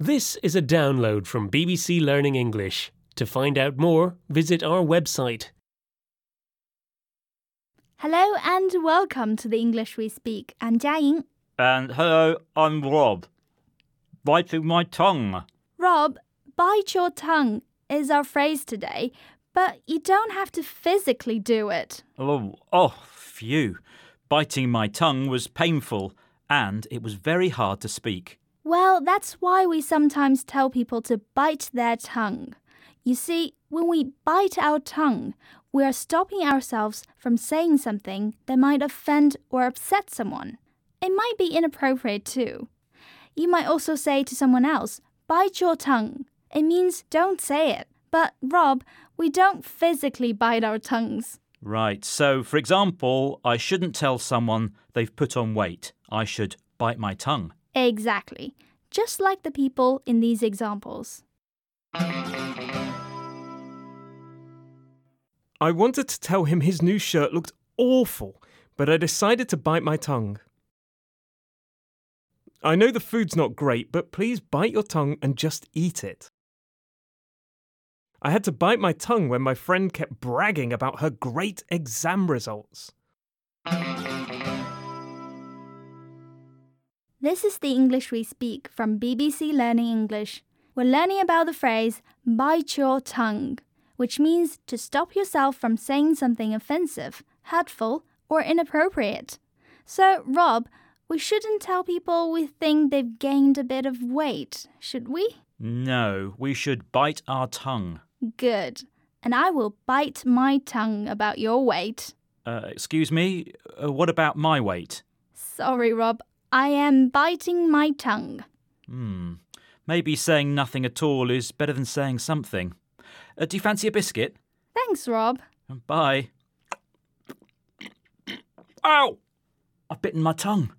This is a download from BBC Learning English. To find out more, visit our website. Hello and welcome to the English we speak. I'm Jiaying. And hello, I'm Rob. Biting my tongue. Rob, bite your tongue is our phrase today, but you don't have to physically do it. Oh, oh, phew. Biting my tongue was painful, and it was very hard to speak. Well, that's why we sometimes tell people to bite their tongue. You see, when we bite our tongue, we are stopping ourselves from saying something that might offend or upset someone. It might be inappropriate too. You might also say to someone else, bite your tongue. It means don't say it. But, Rob, we don't physically bite our tongues. Right, so for example, I shouldn't tell someone they've put on weight. I should bite my tongue. Exactly. Just like the people in these examples. I wanted to tell him his new shirt looked awful, but I decided to bite my tongue. I know the food's not great, but please bite your tongue and just eat it. I had to bite my tongue when my friend kept bragging about her great exam results. This is the English we speak from BBC Learning English. We're learning about the phrase bite your tongue, which means to stop yourself from saying something offensive, hurtful, or inappropriate. So, Rob, we shouldn't tell people we think they've gained a bit of weight, should we? No, we should bite our tongue. Good. And I will bite my tongue about your weight. Uh, excuse me, uh, what about my weight? Sorry, Rob. I am biting my tongue. Hmm. Maybe saying nothing at all is better than saying something. Uh, do you fancy a biscuit? Thanks, Rob. Bye. Ow! I've bitten my tongue.